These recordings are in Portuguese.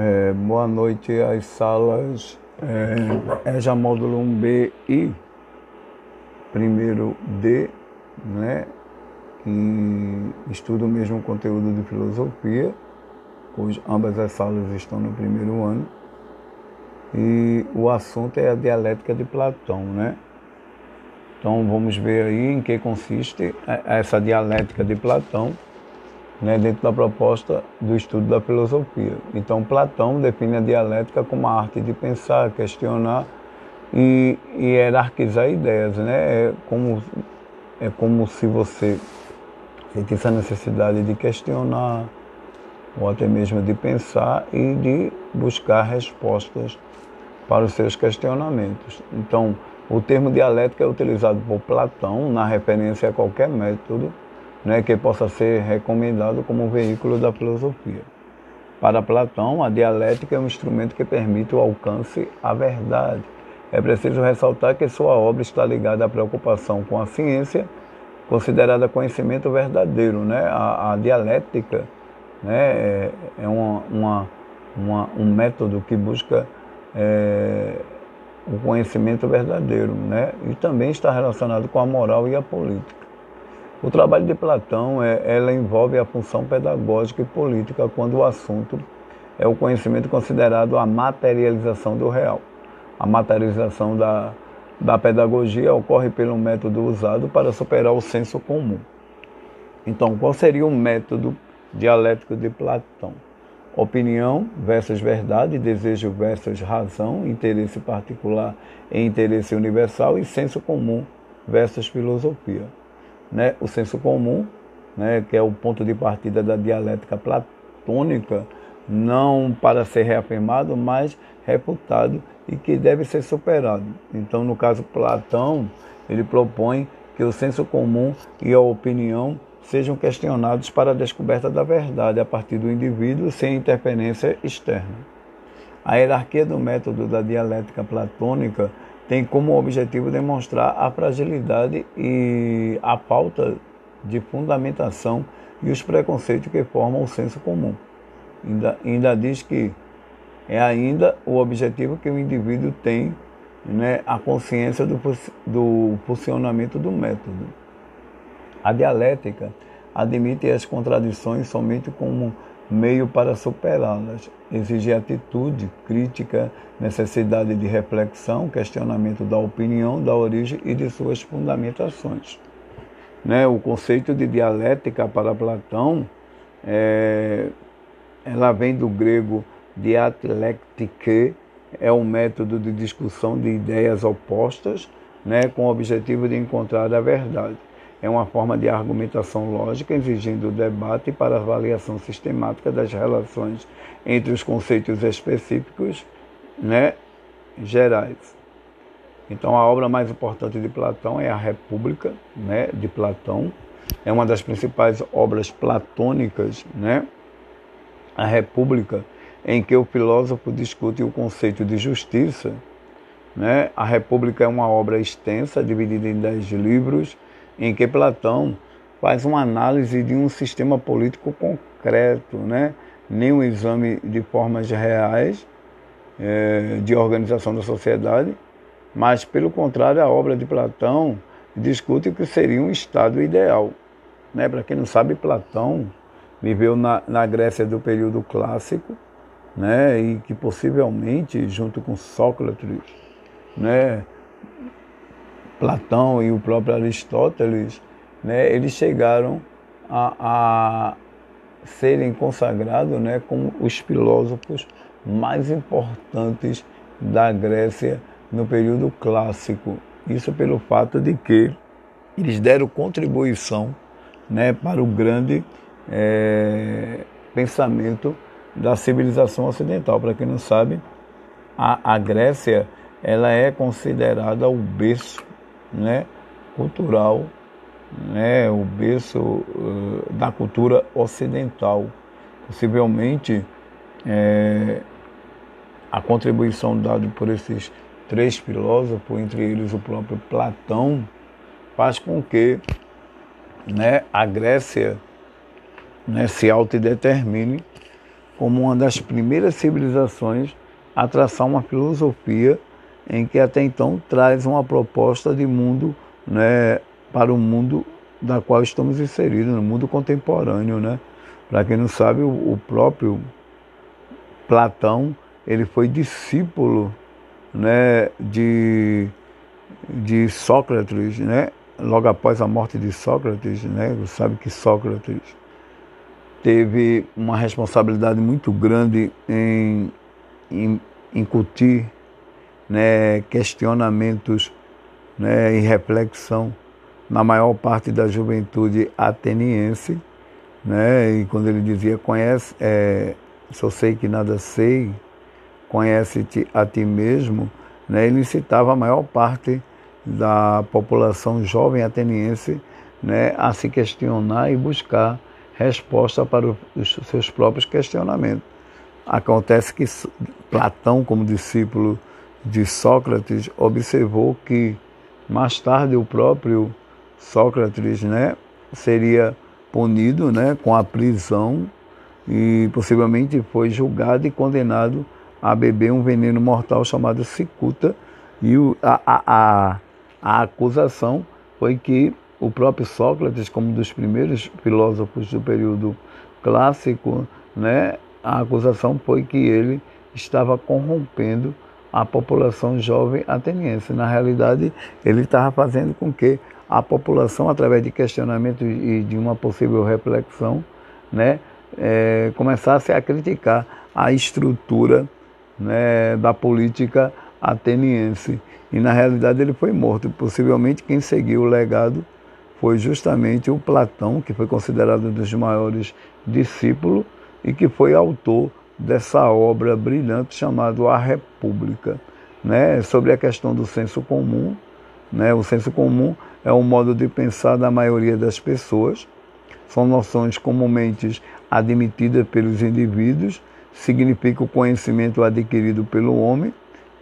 É, boa noite às salas é, EJA módulo 1B e primeiro D, né, que estuda o mesmo conteúdo de filosofia, pois ambas as salas estão no primeiro ano. E o assunto é a dialética de Platão, né? Então vamos ver aí em que consiste essa dialética de Platão né, dentro da proposta do estudo da filosofia. Então Platão define a dialética como a arte de pensar, questionar e, e hierarquizar ideias. Né? É, como, é como se você sentisse a necessidade de questionar ou até mesmo de pensar e de buscar respostas para os seus questionamentos. Então, o termo dialética é utilizado por Platão na referência a qualquer método né, que possa ser recomendado como veículo da filosofia. Para Platão, a dialética é um instrumento que permite o alcance à verdade. É preciso ressaltar que sua obra está ligada à preocupação com a ciência, considerada conhecimento verdadeiro. Né? A, a dialética né, é, é uma, uma, uma, um método que busca é, o conhecimento verdadeiro, né? E também está relacionado com a moral e a política. O trabalho de Platão é, ela envolve a função pedagógica e política quando o assunto é o conhecimento considerado a materialização do real. A materialização da, da pedagogia ocorre pelo método usado para superar o senso comum. Então, qual seria o método dialético de Platão? Opinião versus verdade, desejo versus razão, interesse particular e interesse universal e senso comum versus filosofia. Né? O senso comum, né, que é o ponto de partida da dialética platônica, não para ser reafirmado, mas reputado e que deve ser superado. Então, no caso Platão, ele propõe que o senso comum e a opinião sejam questionados para a descoberta da verdade a partir do indivíduo sem interferência externa. A hierarquia do método da dialética platônica tem como objetivo demonstrar a fragilidade e a falta de fundamentação e os preconceitos que formam o senso comum. Ainda, ainda diz que é ainda o objetivo que o indivíduo tem né, a consciência do, do funcionamento do método. A dialética admite as contradições somente como meio para superá-las. Exige atitude, crítica, necessidade de reflexão, questionamento da opinião, da origem e de suas fundamentações. Né? O conceito de dialética para Platão é, ela vem do grego dialectike, é um método de discussão de ideias opostas, né, com o objetivo de encontrar a verdade é uma forma de argumentação lógica exigindo debate para avaliação sistemática das relações entre os conceitos específicos né, gerais. Então, a obra mais importante de Platão é a República né, de Platão. É uma das principais obras platônicas, né? A República, em que o filósofo discute o conceito de justiça. Né? A República é uma obra extensa, dividida em dez livros, em que Platão faz uma análise de um sistema político concreto, né? nem um exame de formas reais é, de organização da sociedade, mas, pelo contrário, a obra de Platão discute o que seria um Estado ideal. Né? Para quem não sabe, Platão viveu na, na Grécia do período clássico, né? e que possivelmente, junto com Sócrates, né? Platão e o próprio Aristóteles, né, eles chegaram a, a serem consagrados né, como os filósofos mais importantes da Grécia no período clássico. Isso pelo fato de que eles deram contribuição né, para o grande é, pensamento da civilização ocidental. Para quem não sabe, a, a Grécia ela é considerada o berço né, cultural, né, o berço uh, da cultura ocidental. Possivelmente é, a contribuição dada por esses três filósofos, entre eles o próprio Platão, faz com que né, a Grécia né, se autodetermine como uma das primeiras civilizações a traçar uma filosofia em que até então traz uma proposta de mundo né, para o mundo da qual estamos inseridos, no mundo contemporâneo. Né? Para quem não sabe, o, próprio Platão ele foi discípulo né, de, de Sócrates, né? logo após a morte de Sócrates, né? Você sabe que Sócrates teve uma responsabilidade muito grande em, em incutir né, questionamentos né, e reflexão na maior parte da juventude ateniense, né, e quando ele dizia conhece, é, só sei que nada sei, conhece-te a ti mesmo, né, ele citava a maior parte da população jovem ateniense né, a se questionar e buscar resposta para os seus próprios questionamentos. Acontece que Platão, como discípulo de Sócrates, observou que mais tarde o próprio Sócrates né, seria punido né, com a prisão e possivelmente foi julgado e condenado a beber um veneno mortal chamado cicuta. E a, a, a, a acusação foi que o próprio Sócrates, como um dos primeiros filósofos do período clássico, né, a acusação foi que ele estava corrompendo a população jovem ateniense. Na realidade, ele estava fazendo com que a população, através de questionamento e de uma possível reflexão, né, é, começasse a criticar a estrutura né, da política ateniense. E na realidade ele foi morto. Possivelmente quem seguiu o legado foi justamente o Platão, que foi considerado um dos maiores discípulos e que foi autor dessa obra brilhante chamada A República, né, sobre a questão do senso comum. Né, o senso comum é um modo de pensar da maioria das pessoas, são noções comumente admitidas pelos indivíduos, significa o conhecimento adquirido pelo homem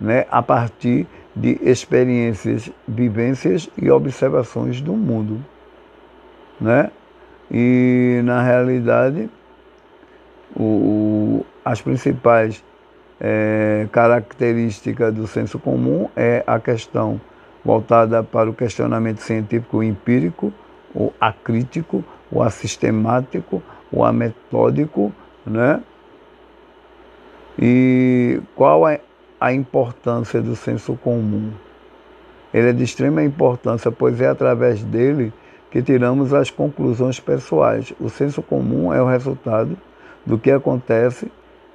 né, a partir de experiências, vivências e observações do mundo. Né? E, na realidade, o, as principais é, características do senso comum é a questão voltada para o questionamento científico empírico, o acrítico, o assistemático, o ametódico, né? E qual é a importância do senso comum? Ele é de extrema importância, pois é através dele que tiramos as conclusões pessoais. O senso comum é o resultado do que acontece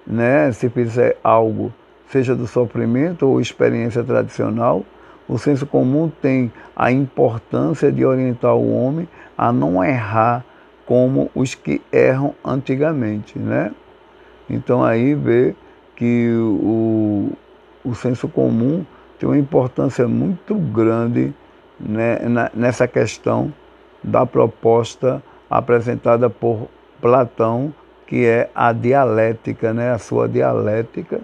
né, se fizer algo, seja do sofrimento ou experiência tradicional. O senso comum tem a importância de orientar o homem a não errar como os que erram antigamente, né? Então aí vê que o, o senso comum tem uma importância muito grande né, nessa questão da proposta apresentada por Platão, que é a dialética, né, a sua dialética,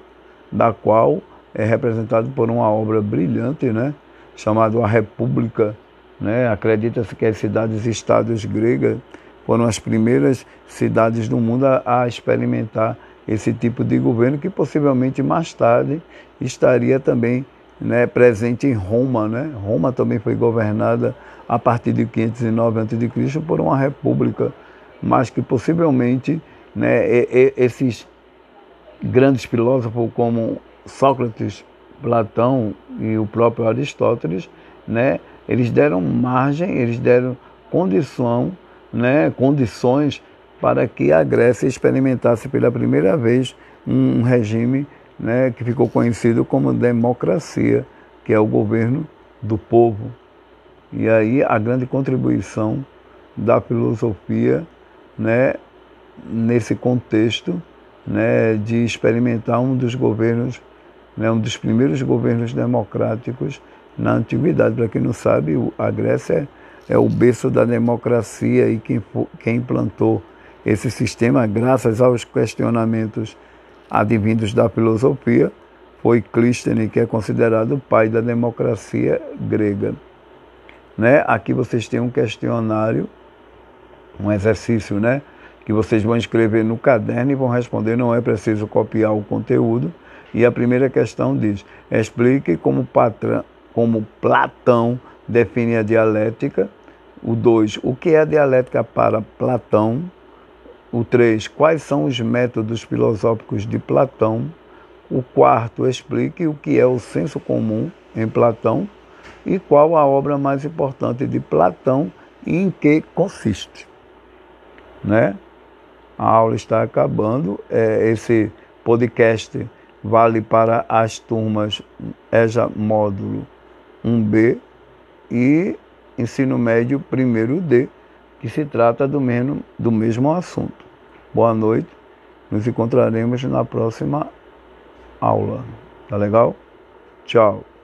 da qual é representado por uma obra brilhante, né, chamada A República. Né, Acredita-se que as cidades-estados gregas foram as primeiras cidades do mundo a, a experimentar esse tipo de governo que possivelmente mais tarde estaria também né, presente em Roma. Né? Roma também foi governada a partir de 509 a.C. por uma república, mas que possivelmente né, esses grandes filósofos como Sócrates, Platão e o próprio Aristóteles, né, eles deram margem, eles deram condição, né, condições para que a Grécia experimentasse pela primeira vez um regime né, que ficou conhecido como democracia, que é o governo do povo. E aí a grande contribuição da filosofia né, nesse contexto né, de experimentar um dos governos, né, um dos primeiros governos democráticos na antiguidade. Para quem não sabe, a Grécia é, é o berço da democracia e quem, quem implantou esse sistema, graças aos questionamentos advindos da filosofia, foi Clístenes, que é considerado o pai da democracia grega. Né? Aqui vocês têm um questionário, um exercício, né? Que vocês vão escrever no caderno e vão responder, não é preciso copiar o conteúdo. E a primeira questão diz: explique como, como Platão define a dialética. O 2, o que é a dialética para Platão? O 3, quais são os métodos filosóficos de Platão? O quarto, explique o que é o senso comum em Platão e qual a obra mais importante de Platão e em que consiste. Né? A aula está acabando. É, esse podcast vale para as turmas EJA Módulo 1B e Ensino Médio primeiro D, que se trata do mesmo, do mesmo assunto. Boa noite. Nos encontraremos na próxima aula. Tá legal? Tchau.